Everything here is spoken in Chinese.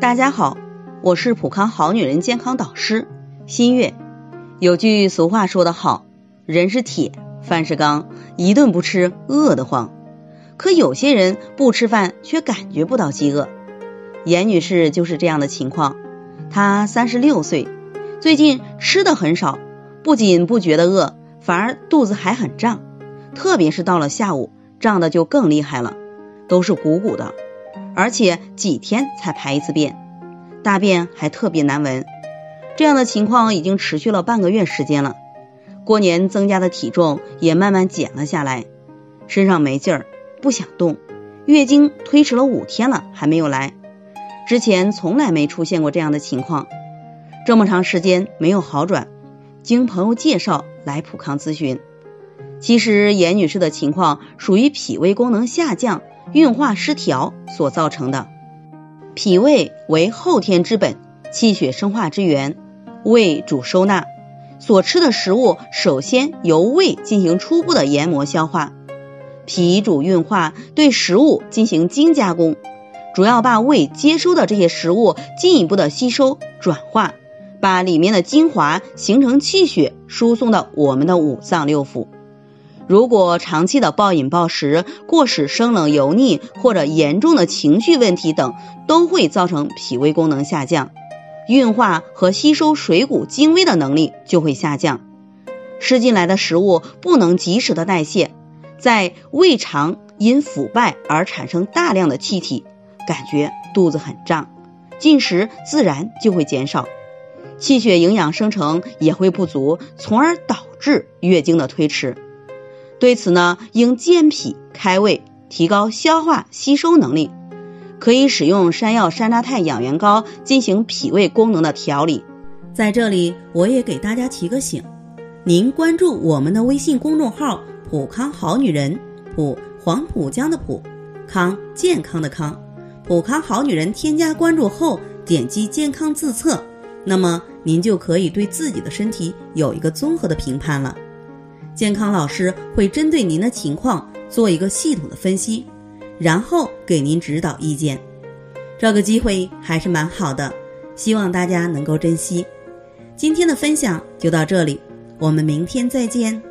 大家好，我是普康好女人健康导师新月。有句俗话说得好，人是铁，饭是钢，一顿不吃饿得慌。可有些人不吃饭却感觉不到饥饿。严女士就是这样的情况。她三十六岁，最近吃的很少，不仅不觉得饿，反而肚子还很胀，特别是到了下午，胀的就更厉害了，都是鼓鼓的，而且几天才排一次便，大便还特别难闻。这样的情况已经持续了半个月时间了。过年增加的体重也慢慢减了下来，身上没劲儿。不想动，月经推迟了五天了还没有来，之前从来没出现过这样的情况，这么长时间没有好转，经朋友介绍来普康咨询。其实严女士的情况属于脾胃功能下降、运化失调所造成的。脾胃为后天之本，气血生化之源，胃主收纳，所吃的食物首先由胃进行初步的研磨消化。脾主运化，对食物进行精加工，主要把胃接收的这些食物进一步的吸收转化，把里面的精华形成气血输送到我们的五脏六腑。如果长期的暴饮暴食、过食生冷油腻或者严重的情绪问题等，都会造成脾胃功能下降，运化和吸收水谷精微的能力就会下降，吃进来的食物不能及时的代谢。在胃肠因腐败而产生大量的气体，感觉肚子很胀，进食自然就会减少，气血营养生成也会不足，从而导致月经的推迟。对此呢，应健脾开胃，提高消化吸收能力，可以使用山药山楂肽养元膏进行脾胃功能的调理。在这里，我也给大家提个醒，您关注我们的微信公众号。普康好女人，普黄浦江的普康健康的康，普康好女人添加关注后，点击健康自测，那么您就可以对自己的身体有一个综合的评判了。健康老师会针对您的情况做一个系统的分析，然后给您指导意见。这个机会还是蛮好的，希望大家能够珍惜。今天的分享就到这里，我们明天再见。